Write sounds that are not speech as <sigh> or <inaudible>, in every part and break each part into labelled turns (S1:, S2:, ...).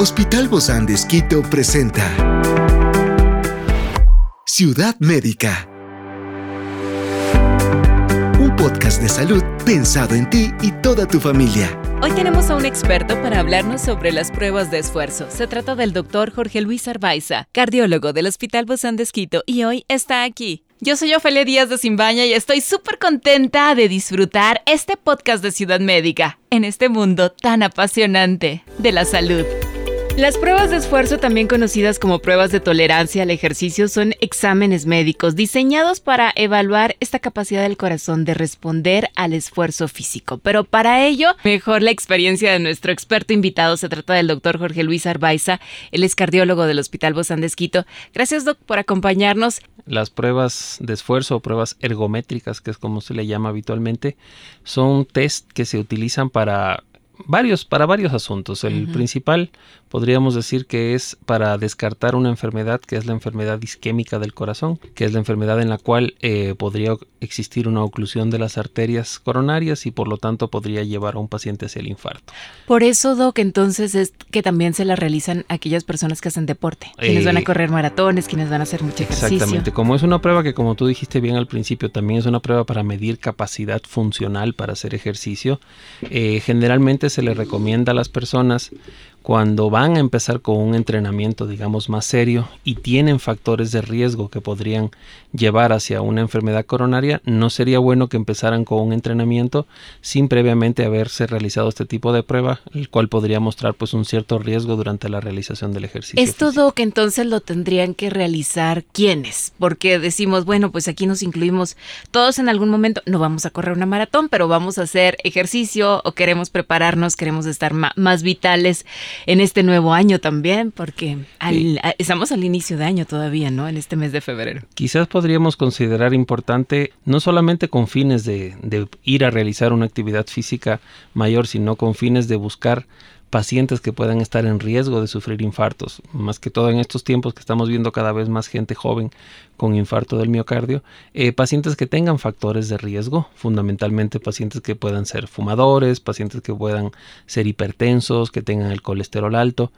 S1: Hospital Bozán de Esquito presenta Ciudad Médica. Un podcast de salud pensado en ti y toda tu familia.
S2: Hoy tenemos a un experto para hablarnos sobre las pruebas de esfuerzo. Se trata del doctor Jorge Luis Arbaiza, cardiólogo del Hospital Bozán de Esquito, y hoy está aquí. Yo soy Ofelia Díaz de Simbaña y estoy súper contenta de disfrutar este podcast de Ciudad Médica en este mundo tan apasionante de la salud. Las pruebas de esfuerzo, también conocidas como pruebas de tolerancia al ejercicio, son exámenes médicos diseñados para evaluar esta capacidad del corazón de responder al esfuerzo físico. Pero para ello, mejor la experiencia de nuestro experto invitado. Se trata del doctor Jorge Luis Arbaiza. Él es cardiólogo del Hospital Bozán de. Gracias, doc, por acompañarnos.
S3: Las pruebas de esfuerzo o pruebas ergométricas, que es como se le llama habitualmente, son test que se utilizan para varios, para varios asuntos. El principal podríamos decir que es para descartar una enfermedad que es la enfermedad isquémica del corazón, que es la enfermedad en la cual eh, podría existir una oclusión de las arterias coronarias y por lo tanto podría llevar a un paciente hacia el infarto.
S2: Por eso, Doc, entonces es que también se la realizan aquellas personas que hacen deporte, quienes van a eh, correr maratones, quienes van a hacer mucho ejercicio.
S3: Exactamente, como es una prueba que como tú dijiste bien al principio, también es una prueba para medir capacidad funcional para hacer ejercicio, eh, generalmente se le recomienda a las personas cuando van a empezar con un entrenamiento, digamos, más serio y tienen factores de riesgo que podrían llevar hacia una enfermedad coronaria, no sería bueno que empezaran con un entrenamiento sin previamente haberse realizado este tipo de prueba, el cual podría mostrar pues un cierto riesgo durante la realización del ejercicio.
S2: Es todo que entonces lo tendrían que realizar quiénes, porque decimos, bueno, pues aquí nos incluimos todos en algún momento, no vamos a correr una maratón, pero vamos a hacer ejercicio o queremos prepararnos, queremos estar más vitales en este nuevo año también, porque estamos al inicio de año todavía, ¿no? En este mes de febrero.
S3: Quizás podríamos considerar importante, no solamente con fines de, de ir a realizar una actividad física mayor, sino con fines de buscar pacientes que puedan estar en riesgo de sufrir infartos, más que todo en estos tiempos que estamos viendo cada vez más gente joven con infarto del miocardio, eh, pacientes que tengan factores de riesgo, fundamentalmente pacientes que puedan ser fumadores, pacientes que puedan ser hipertensos, que tengan el colesterol alto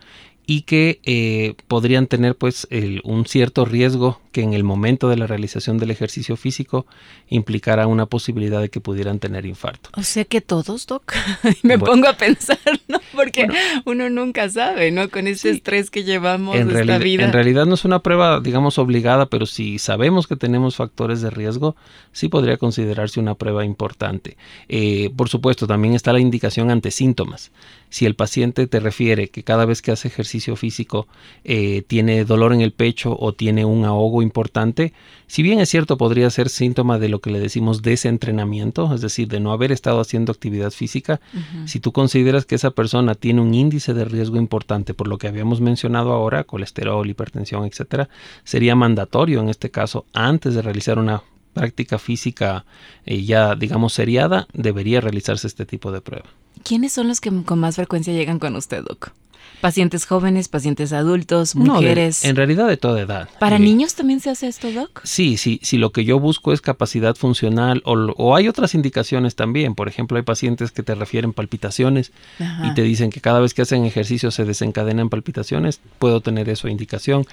S3: y que eh, podrían tener pues un cierto riesgo que en el momento de la realización del ejercicio físico implicara una posibilidad de que pudieran tener infarto.
S2: O sea que todos, Doc. <laughs> Me pongo a pensar, ¿no? Porque uno nunca sabe, ¿no? Con ese estrés que llevamos
S3: en
S2: esta vida.
S3: En realidad no es una prueba, digamos, obligada, pero si sabemos que tenemos factores de riesgo, sí podría considerarse una prueba importante. Eh, por supuesto, también está la indicación ante síntomas. Si el paciente te refiere que cada vez que hace ejercicio físico eh, tiene dolor en el pecho o tiene un ahogo importante, si bien es cierto podría ser síntoma de lo que le decimos desentrenamiento, es decir, de no haber estado haciendo actividad física, si tú consideras que esa persona tiene un índice de riesgo importante por lo que habíamos mencionado ahora, colesterol, hipertensión, etcétera, sería mandatorio en este caso antes de realizar una práctica física eh, ya digamos seriada, debería realizarse este tipo de prueba.
S2: ¿Quiénes son los que con más frecuencia llegan con usted, Doc? Pacientes jóvenes, pacientes adultos, mujeres.
S3: en realidad de toda edad.
S2: ¿Para eh, niños también se hace esto, Doc?
S3: Sí, sí. Si lo que yo busco es capacidad funcional o, hay otras indicaciones también. Por ejemplo, hay pacientes que te refieren palpitaciones y te dicen que cada vez que hacen ejercicio se desencadenan palpitaciones. Puedo tener eso indicación.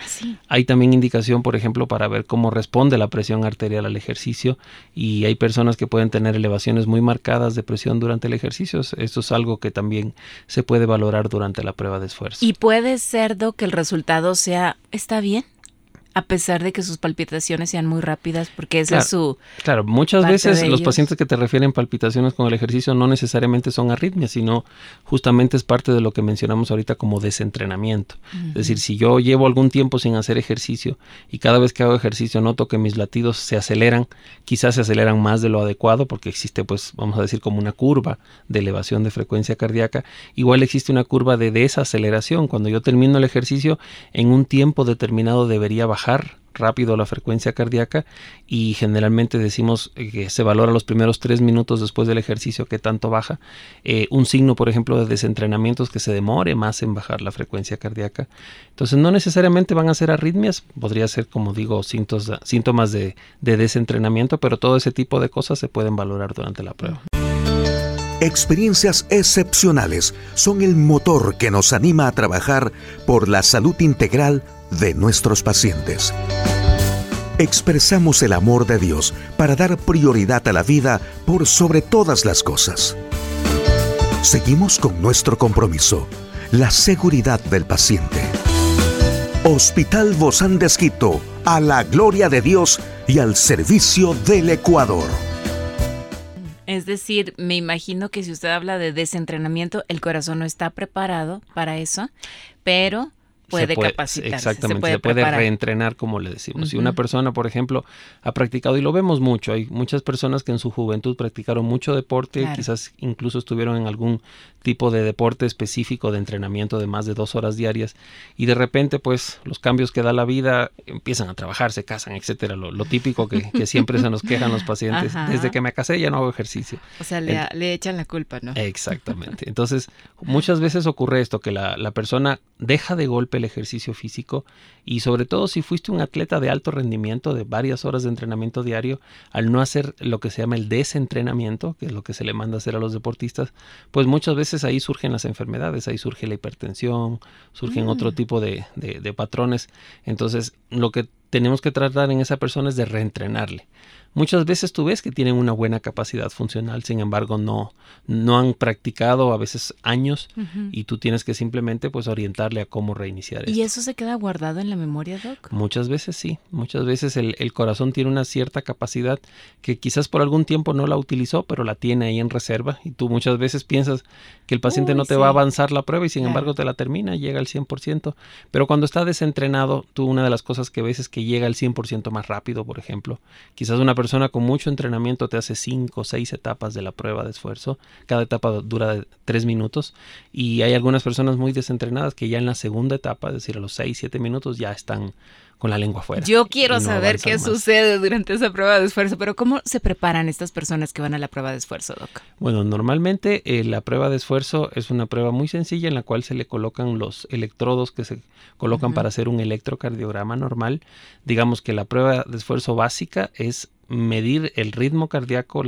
S3: Hay también indicación, por ejemplo, para ver cómo responde la presión arterial al ejercicio y hay personas que pueden tener elevaciones muy marcadas de presión durante el ejercicio. Esto es algo que también se puede valorar durante la prueba
S2: y puede ser, que el resultado sea, está bien a pesar de que sus palpitaciones sean muy rápidas, porque esa es su...
S3: Claro, muchas veces los pacientes que te refieren palpitaciones con el ejercicio no necesariamente son arritmias, sino justamente es parte de lo que mencionamos ahorita como desentrenamiento. Es decir, si yo llevo algún tiempo sin hacer ejercicio y cada vez que hago ejercicio noto que mis latidos se aceleran, quizás se aceleran más de lo adecuado porque existe pues vamos a decir como una curva de elevación de frecuencia cardíaca, igual existe una curva de desaceleración. Cuando yo termino el ejercicio en un tiempo determinado debería bajar rápido la frecuencia cardíaca y generalmente decimos que se valora los primeros tres minutos después del ejercicio que tanto baja. Eh, un signo, por ejemplo, de desentrenamiento es que se demore más en bajar la frecuencia cardíaca. Entonces no necesariamente van a ser arritmias, podría ser, como digo, síntomas de desentrenamiento, pero todo ese tipo de cosas se pueden valorar durante la prueba.
S1: Experiencias excepcionales son el motor que nos anima a trabajar por la salud integral de nuestros pacientes. Expresamos el amor de Dios para dar prioridad a la vida por sobre todas las cosas. Seguimos con nuestro compromiso, la seguridad del paciente. Hospital Bozán de a la gloria de Dios y al servicio del Ecuador.
S2: Es decir, me imagino que si usted habla de desentrenamiento, el corazón no está preparado para eso, pero puede, capacitarse.
S3: Exactamente, se puede, reentrenar, como le decimos. Si una persona, por ejemplo, ha practicado, y lo vemos mucho, hay muchas personas que en su juventud practicaron mucho deporte, quizás incluso estuvieron en algún tipo de deporte específico de entrenamiento de más de dos horas diarias, y de repente, pues, los cambios que da la vida empiezan a trabajar, se casan, etcétera. Lo, típico que, siempre se nos quejan los pacientes. Desde que me casé ya no hago ejercicio.
S2: O sea, le, echan la culpa, ¿no?
S3: Exactamente. Entonces, muchas veces ocurre esto, que la, la persona deja de golpe el ejercicio físico y sobre todo si fuiste un atleta de alto rendimiento de varias horas de entrenamiento diario, al no hacer lo que se llama el desentrenamiento, que es lo que se le manda a hacer a los deportistas, pues muchas veces ahí surgen las enfermedades, ahí surge la hipertensión, surgen mm. otro tipo de, de patrones. Entonces, lo que tenemos que tratar en esa persona es de reentrenarle. Muchas veces tú ves que tienen una buena capacidad funcional, sin embargo no, no han practicado a veces años y tú tienes que simplemente pues orientarle a cómo reiniciar.
S2: ¿Y eso se queda guardado en la memoria, Doc?
S3: Muchas veces sí, muchas veces el, el, corazón tiene una cierta capacidad que quizás por algún tiempo no la utilizó, pero la tiene ahí en reserva y tú muchas veces piensas que el paciente no te va a avanzar la prueba y sin embargo te la termina, llega al 100%, pero cuando está desentrenado, tú una de las cosas que ves es que llega al 100% más rápido, por ejemplo. Quizás una persona con mucho entrenamiento te hace 5 o 6 etapas de la prueba de esfuerzo. Cada etapa dura 3 minutos y hay algunas personas muy desentrenadas que ya en la segunda etapa, es decir, a los 6, 7 minutos ya están con la lengua afuera.
S2: Yo quiero saber qué sucede durante esa prueba de esfuerzo, pero ¿cómo se preparan estas personas que van a la prueba de esfuerzo, Doc?
S3: Bueno, normalmente eh, la prueba de esfuerzo es una prueba muy sencilla en la cual se le colocan los electrodos que se colocan para hacer un electrocardiograma normal. Digamos que la prueba de esfuerzo básica es medir el ritmo cardíaco,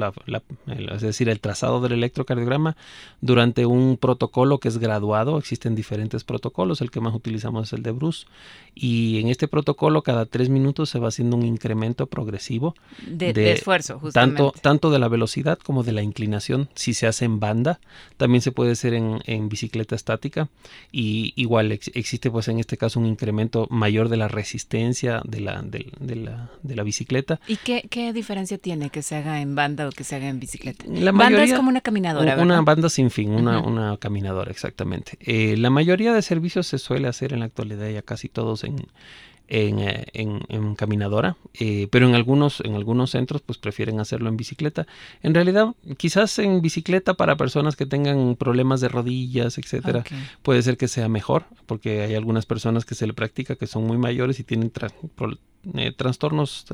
S3: es decir, el trazado del electrocardiograma durante un protocolo que es graduado. Existen diferentes protocolos, el que más utilizamos es el de Bruce. Y en este protocolo cada tres minutos se va haciendo un incremento progresivo
S2: de, esfuerzo,
S3: justamente. Tanto, tanto de la velocidad como de la inclinación, si se hace en banda. También se puede hacer en, bicicleta estática. Y igual existe pues en este caso un incremento mayor de la resistencia de la, de, la, de la bicicleta.
S2: ¿Y qué, qué diferencia tiene que se haga en banda o que se haga en bicicleta? La banda es como una caminadora, ¿verdad?
S3: Una banda sin fin, una, una caminadora, exactamente. Eh, la mayoría de servicios se suele hacer en la actualidad ya casi todos en, en, eh, en, caminadora, eh, pero en algunos, en algunos centros pues prefieren hacerlo en bicicleta. En realidad, quizás en bicicleta para personas que tengan problemas de rodillas, etcétera, puede ser que sea mejor, porque hay algunas personas que se le practica que son muy mayores y tienen eh, trastornos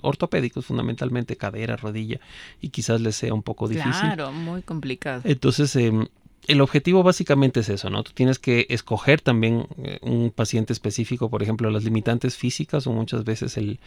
S3: ortopédicos, fundamentalmente cadera, rodilla, y quizás les sea un poco difícil.
S2: Claro, muy complicado.
S3: Entonces, em, el objetivo básicamente es eso, ¿no? Tú tienes que escoger también eh, un paciente específico, por ejemplo, las limitantes físicas o muchas veces el,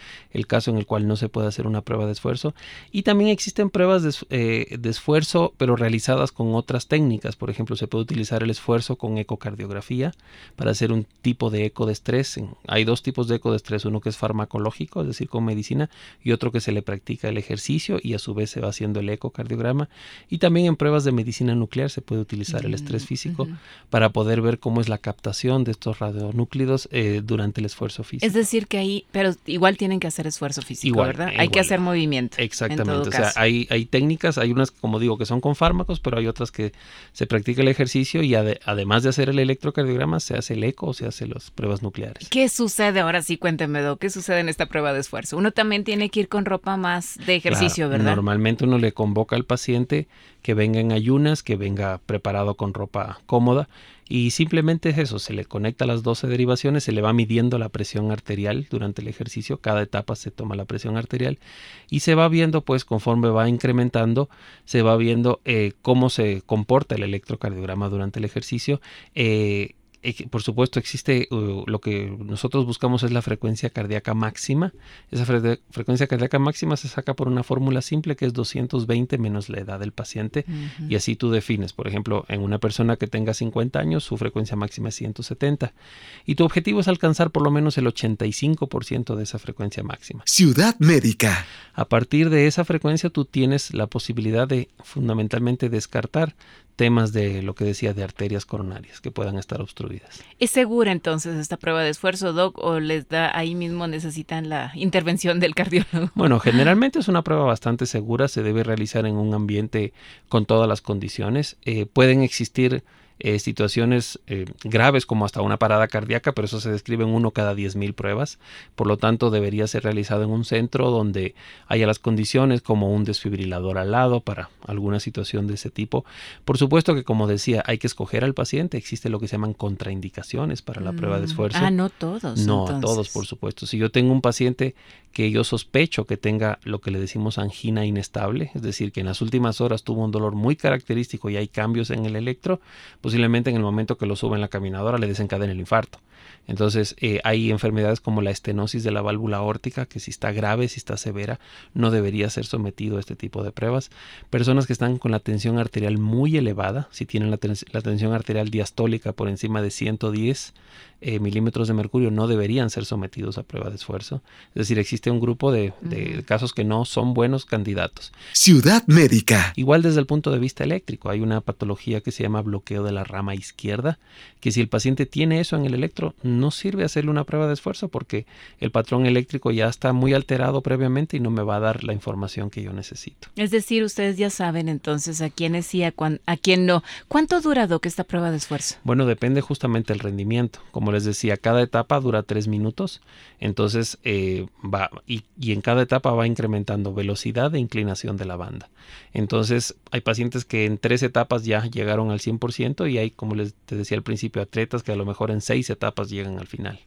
S3: caso en el cual no se puede hacer una prueba de esfuerzo. Y también existen pruebas de, eh, de, esfuerzo, pero realizadas con otras técnicas. Por ejemplo, se puede utilizar el esfuerzo con ecocardiografía para hacer un tipo de eco de estrés. Hay dos tipos de eco de estrés, uno que es farmacológico, es decir, con medicina, y otro que se le practica el ejercicio y a su vez se va haciendo el ecocardiograma. Y también en pruebas de medicina nuclear se puede utilizar el estrés físico para poder ver cómo es la captación de estos radionúclidos eh, durante el esfuerzo físico.
S2: Es decir, que ahí, pero igual tienen que hacer esfuerzo físico, ¿verdad? Hay que hacer movimiento.
S3: Exactamente. o sea, hay, hay técnicas, hay unas, como digo, que son con fármacos, pero hay otras que se practica el ejercicio y además de hacer el electrocardiograma, se hace el eco o se hace las pruebas nucleares.
S2: ¿Qué sucede? Ahora sí, cuénteme, Do, ¿qué sucede en esta prueba de esfuerzo? Uno también tiene que ir con ropa más de ejercicio, ¿verdad?
S3: Normalmente uno le convoca al paciente que venga en ayunas, que venga preparado con ropa cómoda y simplemente es eso, se le conecta las 12 derivaciones, se le va midiendo la presión arterial durante el ejercicio, cada etapa se toma la presión arterial y se va viendo pues conforme va incrementando, se va viendo eh, cómo se comporta el electrocardiograma durante el ejercicio. Eh, por supuesto, existe uh, lo que nosotros buscamos es la frecuencia cardíaca máxima. Esa frecuencia cardíaca máxima se saca por una fórmula simple que es 220 menos la edad del paciente. Y así tú defines, por ejemplo, en una persona que tenga 50 años, su frecuencia máxima es 170. Y tu objetivo es alcanzar por lo menos el 85% de esa frecuencia máxima.
S1: Ciudad médica.
S3: A partir de esa frecuencia tú tienes la posibilidad de fundamentalmente descartar temas de lo que decía de arterias coronarias que puedan estar obstruidas.
S2: ¿Es segura entonces esta prueba de esfuerzo, Doc, o les da ahí mismo necesitan la intervención del cardiólogo?
S3: Bueno, <laughs> generalmente es una prueba bastante segura, se debe realizar en un ambiente con todas las condiciones. Eh, pueden existir eh, situaciones eh, graves como hasta una parada cardíaca, pero eso se describe en uno cada 10.000 pruebas. Por lo tanto, debería ser realizado en un centro donde haya las condiciones como un desfibrilador al lado para alguna situación de ese tipo. Por supuesto que, como decía, hay que escoger al paciente. Existe lo que se llaman contraindicaciones para la prueba de mm. esfuerzo.
S2: Ah, no todos.
S3: No, todos, por supuesto. Si yo tengo un paciente que yo sospecho que tenga lo que le decimos angina inestable, es decir, que en las últimas horas tuvo un dolor muy característico y hay cambios en el electro, posiblemente en el momento que lo sube en la caminadora le desencadene el infarto. Entonces, eh, hay enfermedades como la estenosis de la válvula órtica, que si está grave, si está severa, no debería ser sometido a este tipo de pruebas. Personas que están con la tensión arterial muy elevada, si tienen la, tensión arterial diastólica por encima de 110 eh, milímetros de mercurio, no deberían ser sometidos a prueba de esfuerzo. Es decir, existe un grupo de, casos que no son buenos candidatos.
S1: Ciudad médica.
S3: Igual desde el punto de vista eléctrico, hay una patología que se llama bloqueo de la rama izquierda, que si el paciente tiene eso en el electro, no sirve hacerle una prueba de esfuerzo porque el patrón eléctrico ya está muy alterado previamente y no me va a dar la información que yo necesito.
S2: Es decir, ustedes ya saben entonces a quién sí, a, a quién no. ¿Cuánto dura, Doc, esta prueba de esfuerzo?
S3: Bueno, depende justamente del rendimiento. Como les decía, cada etapa dura tres minutos, entonces eh, va y, en cada etapa va incrementando velocidad e inclinación de la banda. Entonces, hay pacientes que en tres etapas ya llegaron al 100% y hay, como les te decía al principio, atletas que a lo mejor en seis etapas llegan al final.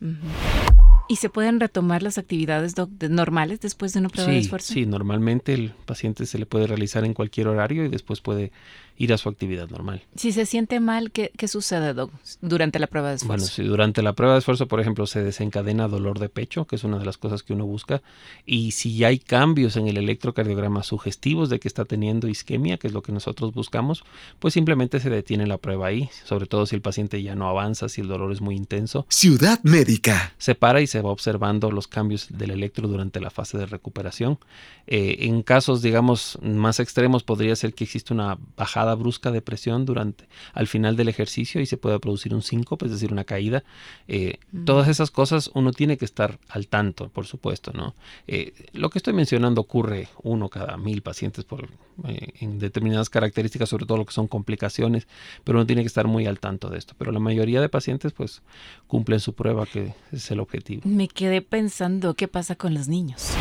S2: ¿Y se pueden retomar las actividades normales después de una prueba de esfuerzo?
S3: Sí, normalmente el paciente se le puede realizar en cualquier horario y después puede ir a su actividad normal.
S2: Si se siente mal, ¿qué, sucede durante la prueba de esfuerzo?
S3: Bueno, si durante la prueba de esfuerzo, por ejemplo, se desencadena dolor de pecho, que es una de las cosas que uno busca, y si hay cambios en el electrocardiograma sugestivos de que está teniendo isquemia, que es lo que nosotros buscamos, pues simplemente se detiene la prueba ahí, sobre todo si el paciente ya no avanza, si el dolor es muy intenso.
S1: Ciudad médica.
S3: Se para y se va observando los cambios del electro durante la fase de recuperación. Eh, en casos, digamos, más extremos, podría ser que existe una bajada brusca de presión durante al final del ejercicio y se puede producir un síncope, es decir, una caída. Eh, todas esas cosas uno tiene que estar al tanto, por supuesto, ¿no? Eh, lo que estoy mencionando ocurre uno cada mil pacientes por, eh, en determinadas características, sobre todo lo que son complicaciones, pero uno tiene que estar muy al tanto de esto. Pero la mayoría de pacientes, pues, cumplen su prueba, que es el objetivo.
S2: Me quedé pensando, ¿qué pasa con los niños?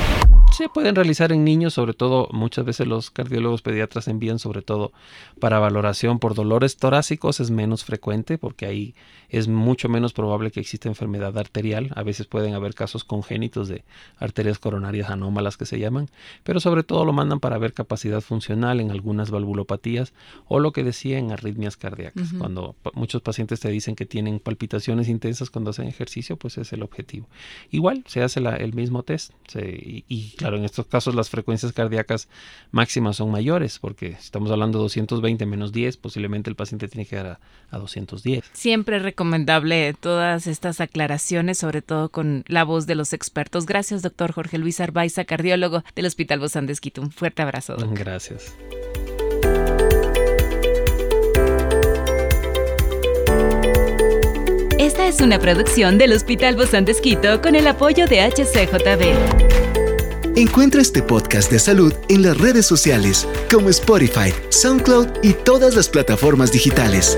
S3: Se pueden realizar en niños, sobre todo muchas veces los cardiólogos pediatras envían sobre todo para valoración por dolores torácicos, es menos frecuente porque ahí es mucho menos probable que exista enfermedad arterial, a veces pueden haber casos congénitos de arterias coronarias anómalas que se llaman, pero sobre todo lo mandan para ver capacidad funcional en algunas valvulopatías o lo que decía en arritmias cardíacas. Cuando muchos pacientes te dicen que tienen palpitaciones intensas cuando hacen ejercicio, pues es el objetivo. Igual se hace el mismo test y, y Claro, en estos casos las frecuencias cardíacas máximas son mayores, porque si estamos hablando de 220 menos 10, posiblemente el paciente tiene que dar a, 210.
S2: Siempre recomendable todas estas aclaraciones, sobre todo con la voz de los expertos. Gracias, doctor Jorge Luis Arbaiza, cardiólogo del Hospital Bozán de Un fuerte abrazo.
S3: Gracias.
S2: Esta es una producción del Hospital Bozán de con el apoyo de HCJB.
S1: Encuentra este podcast de salud en las redes sociales como Spotify, SoundCloud y todas las plataformas digitales.